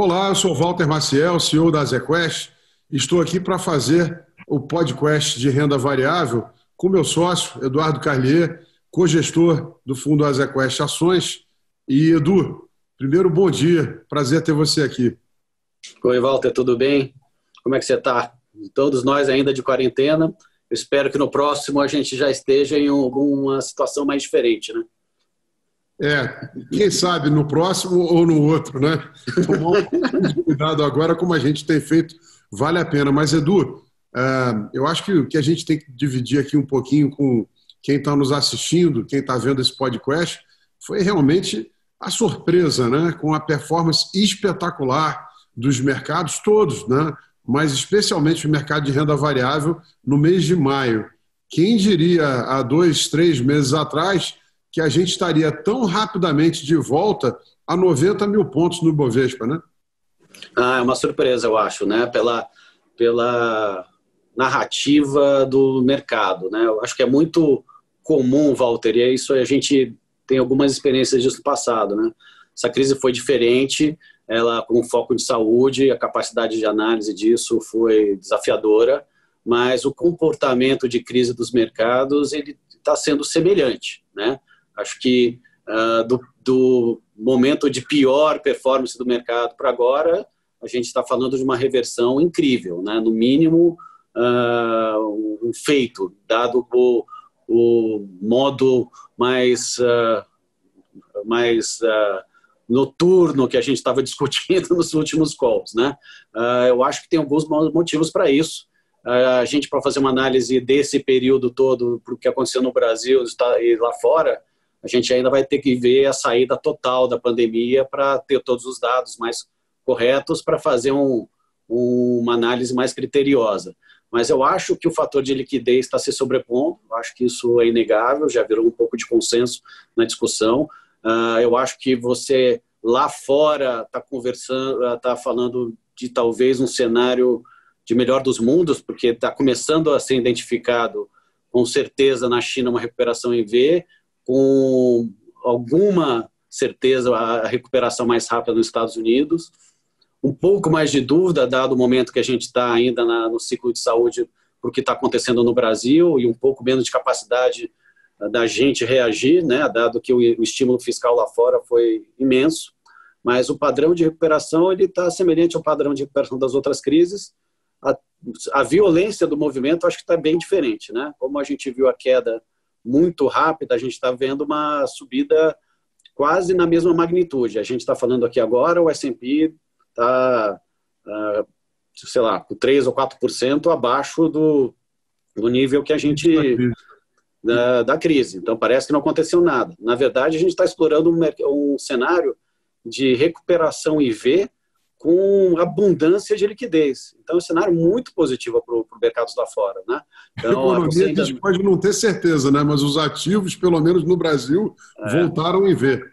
Olá, eu sou Walter Maciel, CEO da ZQuest. Estou aqui para fazer o podcast de renda variável com meu sócio, Eduardo Carlier, co-gestor do fundo Azequest Ações. E Edu, primeiro, bom dia. Prazer ter você aqui. Oi, Walter, tudo bem? Como é que você está? Todos nós ainda de quarentena. Eu espero que no próximo a gente já esteja em alguma situação mais diferente, né? É, quem sabe no próximo ou no outro, né? Tomar um pouco de cuidado agora, como a gente tem feito, vale a pena. Mas, Edu, é, eu acho que o que a gente tem que dividir aqui um pouquinho com quem está nos assistindo, quem está vendo esse podcast, foi realmente a surpresa, né? Com a performance espetacular dos mercados todos, né? Mas especialmente o mercado de renda variável no mês de maio. Quem diria há dois, três meses atrás que a gente estaria tão rapidamente de volta a 90 mil pontos no Bovespa, né? Ah, é uma surpresa, eu acho, né? Pela, pela narrativa do mercado, né? Eu acho que é muito comum, Walter, e é isso a gente tem algumas experiências disso no passado, né? Essa crise foi diferente, ela com foco de saúde, a capacidade de análise disso foi desafiadora, mas o comportamento de crise dos mercados ele está sendo semelhante, né? Acho que uh, do, do, momento de pior performance do mercado para agora, a gente está falando de uma reversão incrível, né? no mínimo uh, um feito, dado o, o modo mais, uh, mais noturno que a gente estava discutindo nos últimos calls. Né? eu acho que tem alguns motivos para isso. a gente, para fazer uma análise desse período todo, para o que aconteceu no Brasil e lá fora, a gente ainda vai ter que ver a saída total da pandemia para ter todos os dados mais corretos para fazer um, um, uma análise mais criteriosa. Mas eu acho que o fator de liquidez está se sobrepondo, eu acho que isso é inegável, já virou um pouco de consenso na discussão. Uh, eu acho que você lá fora está conversando, está falando de talvez um cenário de melhor dos mundos, porque está começando a ser identificado com certeza na China uma recuperação em V, com alguma certeza a recuperação mais rápida nos Estados Unidos, um pouco mais de dúvida, dado o momento que a gente está ainda na, no ciclo de saúde, para o que está acontecendo no Brasil, e um pouco menos de capacidade da gente reagir, né, dado que o, o estímulo fiscal lá fora foi imenso, mas o padrão de recuperação ele está semelhante ao padrão de recuperação das outras crises. A, a violência do movimento acho que está bem diferente, né? Como a gente viu a queda muito rápida, a gente está vendo uma subida quase na mesma magnitude. A gente está falando aqui agora, o S&P está, uh, sei lá, com 3 ou 4% abaixo do, do nível que a gente... Da, da, crise. Então, parece que não aconteceu nada. Na verdade, a gente está explorando um, um cenário de recuperação IV com abundância de liquidez. Então, é um cenário muito positivo para os mercados lá fora. Né? Então, a economia ainda... a gente pode não ter certeza, né? mas os ativos, pelo menos no Brasil, é. voltaram em ver.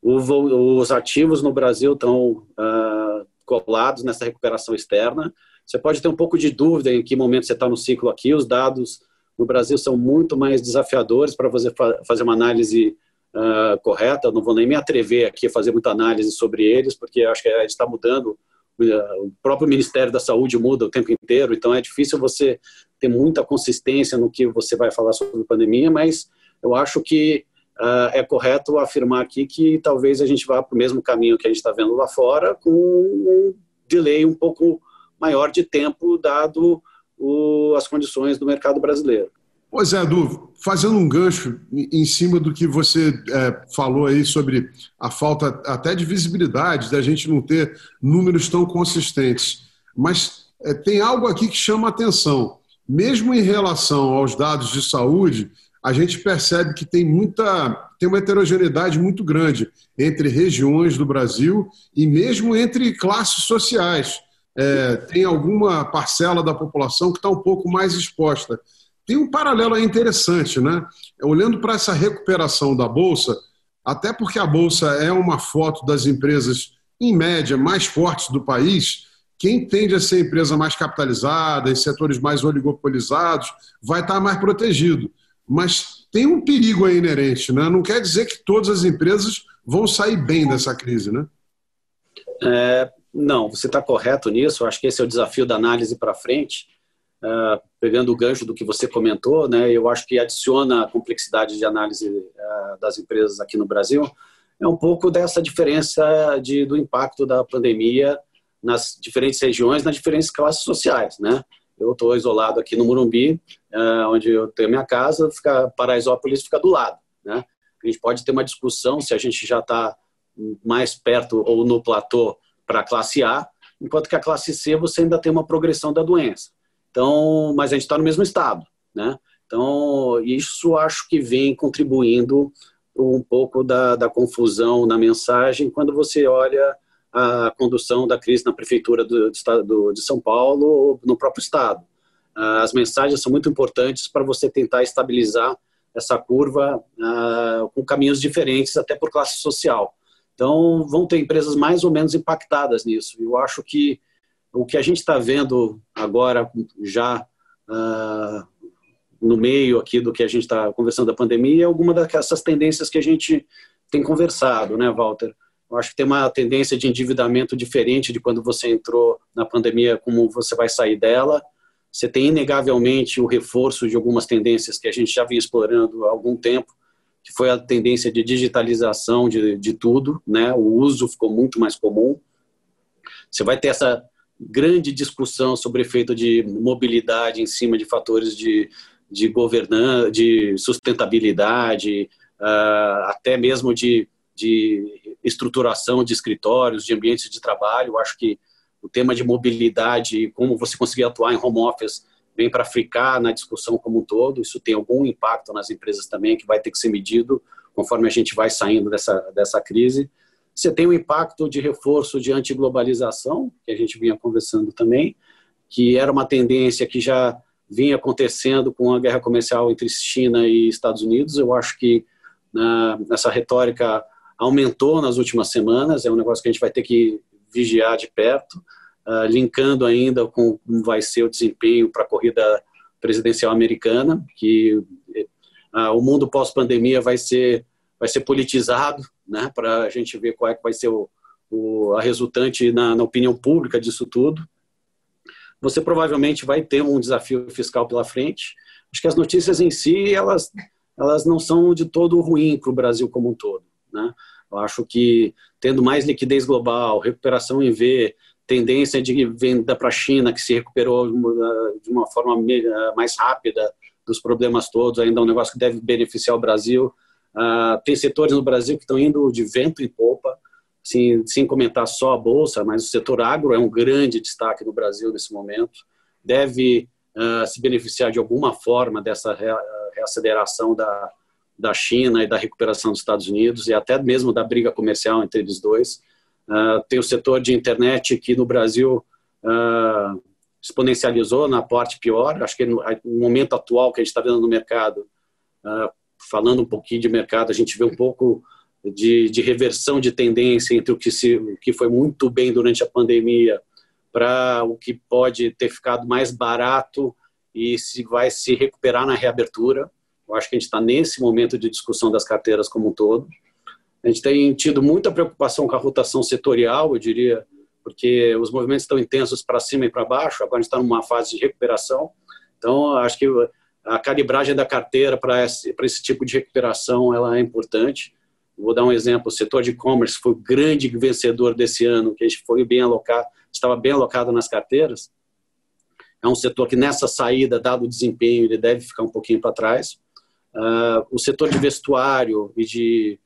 os ativos no Brasil estão uh, colados nessa recuperação externa. Você pode ter um pouco de dúvida em que momento você está no ciclo aqui. Os dados no Brasil são muito mais desafiadores para você fazer uma análise uh, correta. Não vou nem me atrever aqui a fazer muita análise sobre eles, porque acho que a gente está mudando. Uh, o próprio Ministério da Saúde muda o tempo inteiro, então é difícil você ter muita consistência no que você vai falar sobre pandemia, mas eu acho que uh, é correto afirmar aqui que talvez a gente vá para o mesmo caminho que a gente está vendo lá fora, com um delay um pouco maior de tempo, dado o, as condições do mercado brasileiro. Pois é, Edu, fazendo um gancho em cima do que você é, falou aí sobre a falta até de visibilidade, da gente não ter números tão consistentes. Mas é, tem algo aqui que chama atenção. Mesmo em relação aos dados de saúde, a gente percebe que tem muita tem uma heterogeneidade muito grande entre regiões do Brasil e mesmo entre classes sociais. É, tem alguma parcela da população que está um pouco mais exposta. Tem um paralelo aí interessante, né? Olhando para essa recuperação da Bolsa, até porque a Bolsa é uma foto das empresas, em média, mais fortes do país, quem tende a ser empresa mais capitalizada, em setores mais oligopolizados, vai estar mais protegido. Mas tem um perigo aí inerente, né? Não quer dizer que todas as empresas vão sair bem dessa crise, né? É, Não, você está correto nisso. Acho que esse é o desafio da análise para frente. Uh, pegando o gancho do que você comentou, né, eu acho que adiciona a complexidade de análise uh, das empresas aqui no Brasil, é um pouco dessa diferença de, do impacto da pandemia nas diferentes regiões, nas diferentes classes sociais. Né? Eu estou isolado aqui no Morumbi, uh, onde eu tenho minha casa, fica, Paraisópolis fica do lado. Né? A gente pode ter uma discussão se a gente já está mais perto ou no platô para a classe A, enquanto que a classe C você ainda tem uma progressão da doença. Então, mas a gente está no mesmo estado, né? Então, isso acho que vem contribuindo um pouco da, da confusão na mensagem quando você olha a condução da crise na prefeitura do, do, de São Paulo ou no próprio estado. As mensagens são muito importantes para você tentar estabilizar essa curva uh, com caminhos diferentes, até por classe social. Então, vão ter empresas mais ou menos impactadas nisso. Eu acho que o que a gente está vendo agora, já uh, no meio aqui do que a gente está conversando da pandemia, é alguma dessas tendências que a gente tem conversado, né, Walter? Eu acho que tem uma tendência de endividamento diferente de quando você entrou na pandemia, como você vai sair dela. Você tem inegavelmente o reforço de algumas tendências que a gente já vinha explorando há algum tempo, que foi a tendência de digitalização de, de tudo, né? O uso ficou muito mais comum. Você vai ter essa grande discussão sobre efeito de mobilidade em cima de fatores de, de governança, de sustentabilidade, uh, até mesmo de, de estruturação de escritórios, de ambientes de trabalho. Eu acho que o tema de mobilidade, como você conseguir atuar em home office, vem para ficar na discussão como um todo. Isso tem algum impacto nas empresas também, que vai ter que ser medido conforme a gente vai saindo dessa, dessa crise. Você tem o impacto de reforço de antiglobalização, que a gente vinha conversando também, que era uma tendência que já vinha acontecendo com a guerra comercial entre China e Estados Unidos. Eu acho que na, essa retórica aumentou nas últimas semanas, é um negócio que a gente vai ter que vigiar de perto, uh, linkando ainda com como vai ser o desempenho para a corrida presidencial americana, que uh, o mundo pós-pandemia vai ser vai ser politizado, né, para a gente ver qual é que vai ser o, o a resultante na, na, opinião pública disso tudo. Você provavelmente vai ter um desafio fiscal pela frente. Acho que as notícias em si elas elas não são de todo ruim para o Brasil como um todo, né? Eu acho que tendo mais liquidez global, recuperação em V, tendência de venda para a China que se recuperou de uma forma mais rápida dos problemas todos, ainda é um negócio que deve beneficiar o Brasil. Uh, tem setores no Brasil que estão indo de vento em popa, assim, sem comentar só a Bolsa, mas o setor agro é um grande destaque no Brasil nesse momento. Deve uh, se beneficiar de alguma forma dessa reaceleração da, da China e da recuperação dos Estados Unidos e até mesmo da briga comercial entre eles dois. Uh, tem o setor de internet que no Brasil exponencializou na parte pior. Acho que no, no momento atual que a gente está vendo no mercado, Uh, falando um pouquinho de mercado, a gente vê um pouco de, de reversão de tendência entre o que, se, o que foi muito bem durante a pandemia para o que pode ter ficado mais barato e se vai se recuperar na reabertura. Eu acho que a gente está nesse momento de discussão das carteiras como um todo. A gente tem tido muita preocupação com a rotação setorial, eu diria, porque os movimentos estão intensos para cima e para baixo, agora a gente está numa fase de recuperação. Então, acho que a calibragem da carteira para esse, esse tipo de recuperação ela é importante. Vou dar um exemplo: o setor de e-commerce foi o grande vencedor desse ano, que a gente foi bem alocado, estava bem alocado nas carteiras. É um setor que nessa saída, dado o desempenho, ele deve ficar um pouquinho para trás. Uh, o setor de vestuário e de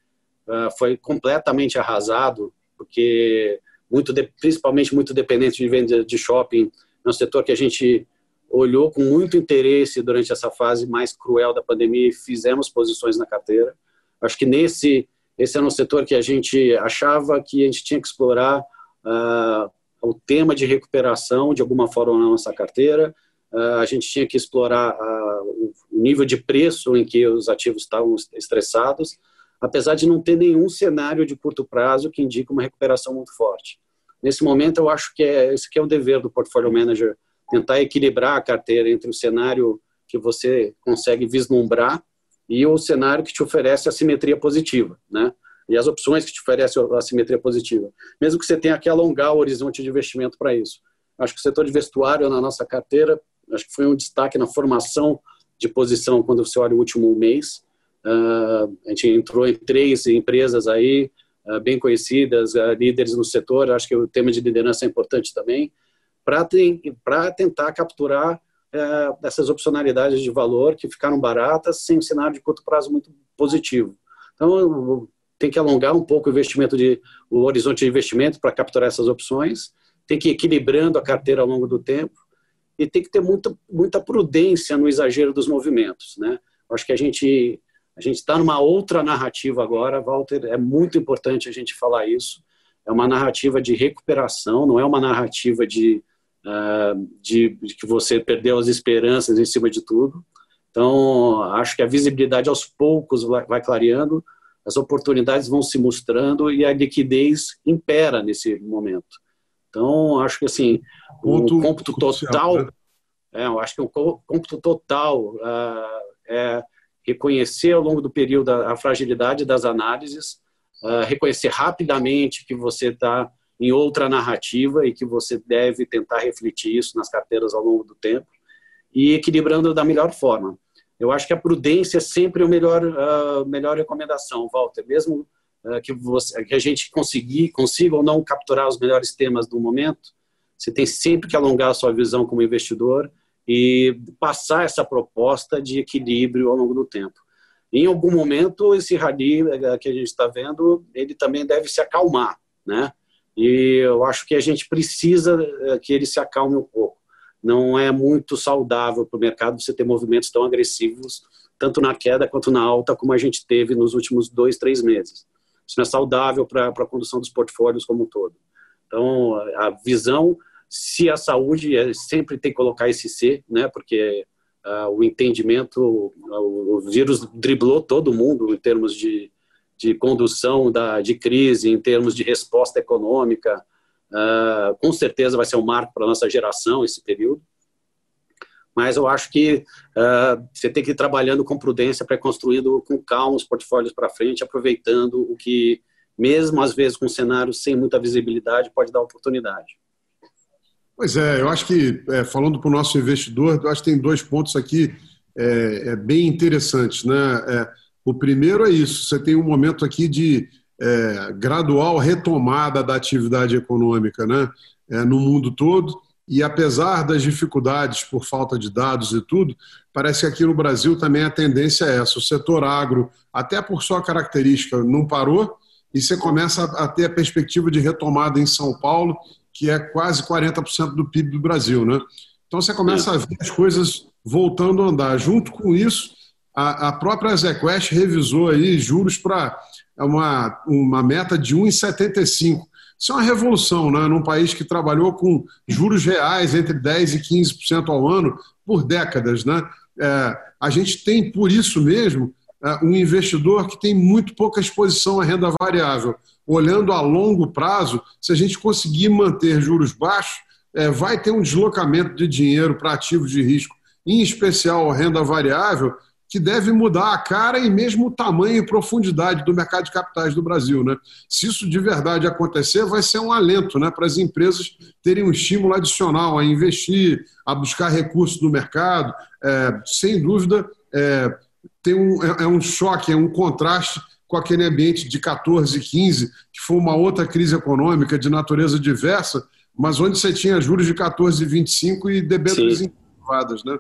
uh, foi completamente arrasado, porque muito de, principalmente muito dependente de venda de shopping, é um setor que a gente olhou com muito interesse durante essa fase mais cruel da pandemia e fizemos posições na carteira. Acho que nesse esse era um setor que a gente achava que a gente tinha que explorar uh, o tema de recuperação de alguma forma na nossa carteira. Uh, a gente tinha que explorar uh, o nível de preço em que os ativos estavam estressados, apesar de não ter nenhum cenário de curto prazo que indique uma recuperação muito forte. Nesse momento, eu acho que é, esse que é o dever do portfólio manager tentar equilibrar a carteira entre o cenário que você consegue vislumbrar e o cenário que te oferece a simetria positiva, né? e as opções que te oferecem a simetria positiva, mesmo que você tenha que alongar o horizonte de investimento para isso. Acho que o setor de vestuário na nossa carteira, acho que foi um destaque na formação de posição quando você olha o último mês. Uh, a gente entrou em três empresas aí, uh, bem conhecidas, uh, líderes no setor, acho que o tema de liderança é importante também, para tentar capturar essas opcionalidades de valor que ficaram baratas sem um cenário de curto prazo muito positivo. Então, tem que alongar um pouco o investimento de o horizonte de investimento para capturar essas opções, tem que ir equilibrando a carteira ao longo do tempo e tem que ter muita, muita prudência no exagero dos movimentos, né? Acho que a gente a gente está numa outra narrativa agora, Walter. É muito importante a gente falar isso. É uma narrativa de recuperação, não é uma narrativa de, de, de que você perdeu as esperanças em cima de tudo. Então, acho que a visibilidade aos poucos vai, clareando, as oportunidades vão se mostrando e a liquidez impera nesse momento. Então, acho que assim, o cômputo total, né? é, eu acho que o cômputo total uh, é reconhecer ao longo do período a, a fragilidade das análises, uh, reconhecer rapidamente que você está em outra narrativa e que você deve tentar refletir isso nas carteiras ao longo do tempo e equilibrando da melhor forma. Eu acho que a prudência é sempre a melhor, uh, melhor recomendação, Walter. Mesmo uh, que, você, que a gente conseguir, consiga ou não capturar os melhores temas do momento, você tem sempre que alongar a sua visão como investidor e passar essa proposta de equilíbrio ao longo do tempo. Em algum momento, esse rally eh, que a gente está vendo, ele também deve se acalmar, né? E eu acho que a gente precisa eh, que ele se acalme um pouco. Não é muito saudável para o mercado você ter movimentos tão agressivos, tanto na queda quanto na alta, como a gente teve nos últimos dois, três meses. Isso não é saudável para a condução dos portfólios como um todo. Então, a visão se a saúde é, sempre tem que colocar esse C, né? Porque uh, o entendimento, o, o, vírus driblou todo mundo em termos de, de condução da, de crise, em termos de resposta econômica. Uh, com certeza vai ser um marco para a nossa geração esse período. Mas eu acho que uh, você tem que ir trabalhando com prudência, pré-construindo com calma os portfólios para frente, aproveitando o que, mesmo às vezes com cenários sem muita visibilidade, pode dar oportunidade. Pois é, eu acho que, é, falando para o nosso investidor, eu acho que tem dois pontos aqui é, é bem interessantes. Né? O primeiro é isso: você tem um momento aqui de é, gradual retomada da atividade econômica né? É, no mundo todo. E apesar das dificuldades por falta de dados e tudo, parece que aqui no Brasil também a tendência é essa. O setor agro, até por sua característica, não parou, e você começa a ter a perspectiva de retomada em São Paulo que é quase 40% do PIB do Brasil. Né? Então você começa a ver as coisas voltando a andar. Junto com isso, a, a própria ZQuest revisou aí juros para uma, uma meta de 1,75. Isso é uma revolução, né? num país que trabalhou com juros reais entre 10% e 15% ao ano por décadas. Né? É, a gente tem, por isso mesmo, é, um investidor que tem muito pouca exposição à renda variável olhando a longo prazo, se a gente conseguir manter juros baixos, é, vai ter um deslocamento de dinheiro para ativos de risco, em especial renda variável, que deve mudar a cara e mesmo o tamanho e profundidade do mercado de capitais do Brasil. Né? Se isso de verdade acontecer, vai ser um alento né, para as empresas terem um estímulo adicional a investir, a buscar recursos no mercado. É, sem dúvida, é, tem um, é, é um choque, é um contraste com aquele ambiente de 14, 15, que foi uma outra crise econômica de natureza diversa, mas onde você tinha juros de 14, 25 e debêntures incentivadas, né?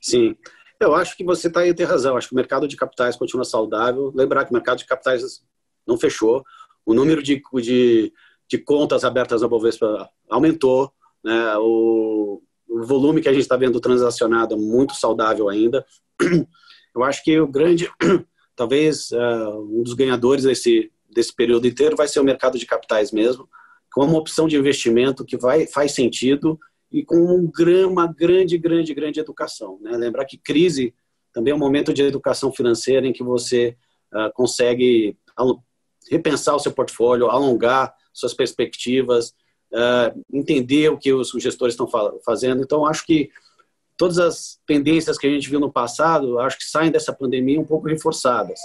Sim. Eu acho que você está aí tem razão. Acho que o mercado de capitais continua saudável. Lembrar que o mercado de capitais não fechou. O número de, de, de contas abertas na Bovespa aumentou. Né? O, o volume que a gente está vendo transacionado é muito saudável ainda. Eu acho que o grande talvez uh, um dos ganhadores desse, desse período inteiro vai ser o mercado de capitais mesmo, com uma opção de investimento que vai, faz sentido e com um, uma grande, grande, grande educação. Né? Lembrar que crise também é um momento de educação financeira em que você uh, consegue repensar o seu portfólio, alongar suas perspectivas, uh, entender o que os gestores estão fazendo. Então, acho que todas as tendências que a gente viu no passado, acho que saem dessa pandemia um pouco reforçadas.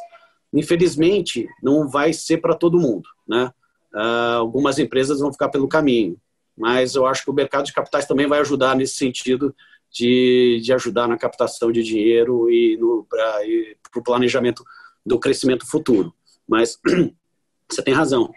Infelizmente, não vai ser para todo mundo, né? Uh, algumas empresas vão ficar pelo caminho, mas eu acho que o mercado de capitais também vai ajudar nesse sentido de, de ajudar na captação de dinheiro e para o planejamento do crescimento futuro. Mas você tem razão.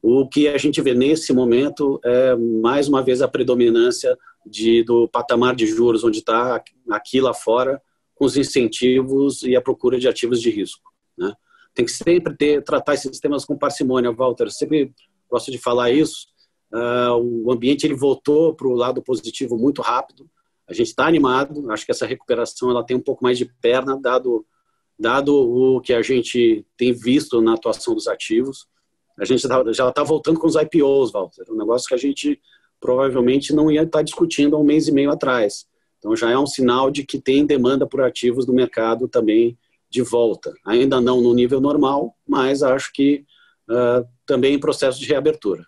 O que a gente vê nesse momento é, mais uma vez, a predominância de, do patamar de juros, onde está aqui lá fora, com os incentivos e a procura de ativos de risco. Né? Tem que sempre ter, tratar esses temas com parcimônia, Walter. Sempre gosto de falar isso. Uh, o ambiente ele voltou para o lado positivo muito rápido. A gente está animado. Acho que essa recuperação ela tem um pouco mais de perna, dado dado o que a gente tem visto na atuação dos ativos. A gente já está voltando com os IPOs, Walter. Um negócio que a gente provavelmente não ia estar tá discutindo há um mês e meio atrás. Então já é um sinal de que tem demanda por ativos do mercado também de volta. Ainda não no nível normal, mas acho que uh, também em processo de reabertura.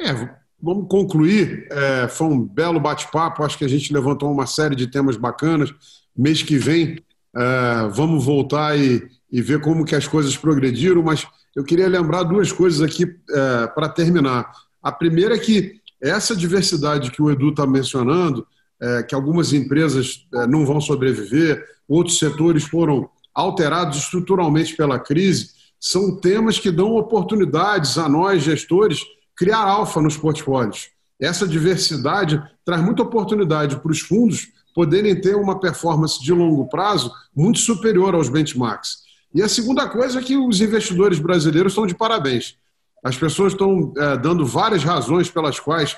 É, vamos concluir. É, foi um belo bate-papo. Acho que a gente levantou uma série de temas bacanas. Mês que vem é, vamos voltar e, e, ver como que as coisas progrediram, mas eu queria lembrar duas coisas aqui é, para terminar. A primeira é que essa diversidade que o Edu está mencionando, é, que algumas empresas é, não vão sobreviver, outros setores foram alterados estruturalmente pela crise, são temas que dão oportunidades a nós, gestores, criar alfa nos portfólios. Essa diversidade traz muita oportunidade para os fundos poderem ter uma performance de longo prazo muito superior aos benchmarks. E a segunda coisa é que os investidores brasileiros estão de parabéns. As pessoas estão é, dando várias razões pelas quais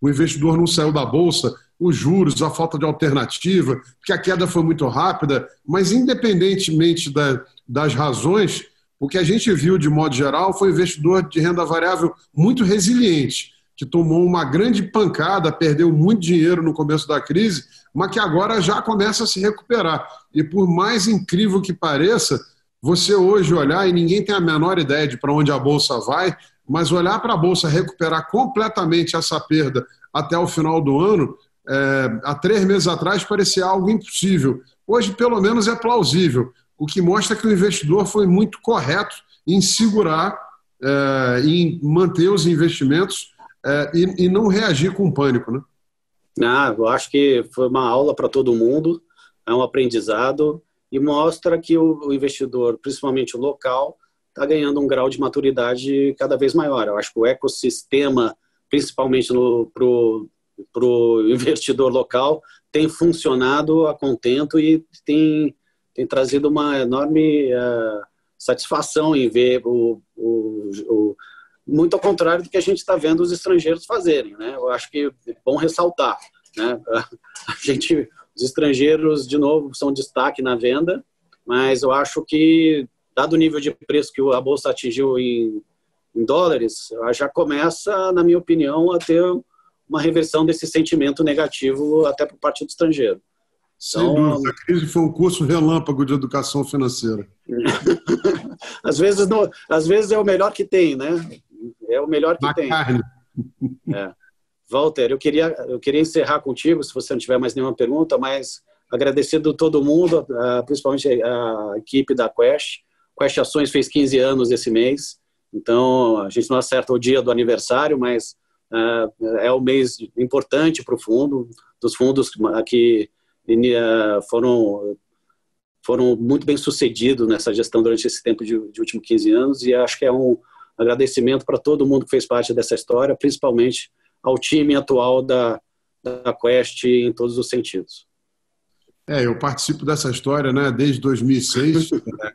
o investidor não saiu da bolsa, os juros, a falta de alternativa, que a queda foi muito rápida, mas independentemente da, das razões, o que a gente viu de modo geral foi investidor de renda variável muito resiliente, que tomou uma grande pancada, perdeu muito dinheiro no começo da crise, mas que agora já começa a se recuperar. E por mais incrível que pareça, você hoje olhar, e ninguém tem a menor ideia de para onde a bolsa vai, mas olhar para a bolsa recuperar completamente essa perda até o final do ano, é, há três meses atrás parecia algo impossível. Hoje, pelo menos, é plausível, o que mostra que o investidor foi muito correto em segurar, é, em manter os investimentos é, e, e, não reagir com pânico. Né? Ah, eu acho que foi uma aula para todo mundo, é um aprendizado e mostra que o, investidor, principalmente o local, está ganhando um grau de maturidade cada vez maior. Eu acho que o ecossistema, principalmente para o investidor local, tem funcionado a contento e tem, tem trazido uma enorme uh, satisfação em ver o, o, o, muito ao contrário do que a gente está vendo os estrangeiros fazerem. Né? Eu acho que é bom ressaltar. Né? A gente os estrangeiros, de novo, são destaque na venda, mas eu acho que, dado o nível de preço que a bolsa atingiu em, em dólares, já começa, na minha opinião, a ter uma reversão desse sentimento negativo até por parte do estrangeiro. Sem então, dúvida, a crise foi um curso relâmpago de educação financeira. às, vezes não, às vezes é o melhor que tem, né? É o melhor que Na tem. Carne. É. Walter, eu queria, eu queria encerrar contigo, se você não tiver mais nenhuma pergunta, mas agradecendo todo mundo, principalmente a equipe da Quest. Quest Ações fez 15 anos esse mês, então a gente não acerta o dia do aniversário, mas é um mês importante para o fundo, dos fundos que foram foram muito bem sucedidos nessa gestão durante esse tempo de, de últimos 15 anos e acho que é um agradecimento para todo mundo que fez parte dessa história, principalmente ao time atual da, da Quest em todos os sentidos. É, eu participo dessa história né, desde 2006, é,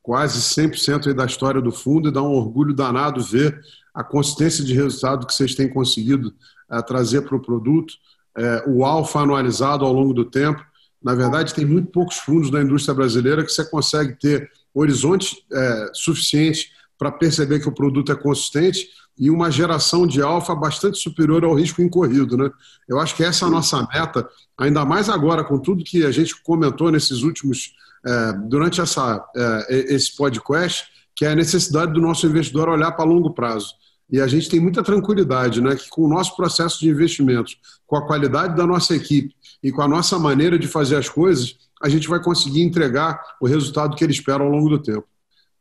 quase 100% da história do fundo, e dá um orgulho danado ver a consistência de resultado que vocês têm conseguido é, trazer para o produto, é, o alfa anualizado ao longo do tempo. Na verdade, tem muito poucos fundos na indústria brasileira que você consegue ter horizonte é, suficiente para perceber que o produto é consistente e uma geração de alfa bastante superior ao risco incorrido. Né? Eu acho que essa é a nossa meta, ainda mais agora com tudo que a gente comentou nesses últimos, é, durante essa, é, esse podcast, que é a necessidade do nosso investidor olhar para longo prazo. E a gente tem muita tranquilidade, né, que com o nosso processo de investimentos, com a qualidade da nossa equipe e com a nossa maneira de fazer as coisas, a gente vai conseguir entregar o resultado que ele espera ao longo do tempo.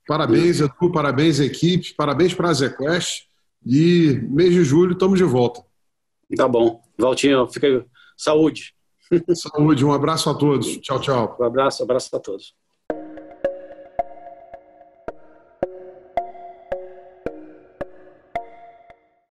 Parabéns, Edu, parabéns, equipe, parabéns para a ZQuest. E mês de julho estamos de volta. Tá bom. Valtinho, fica saúde. Saúde, um abraço a todos. Tchau, tchau. Um abraço, um abraço a todos.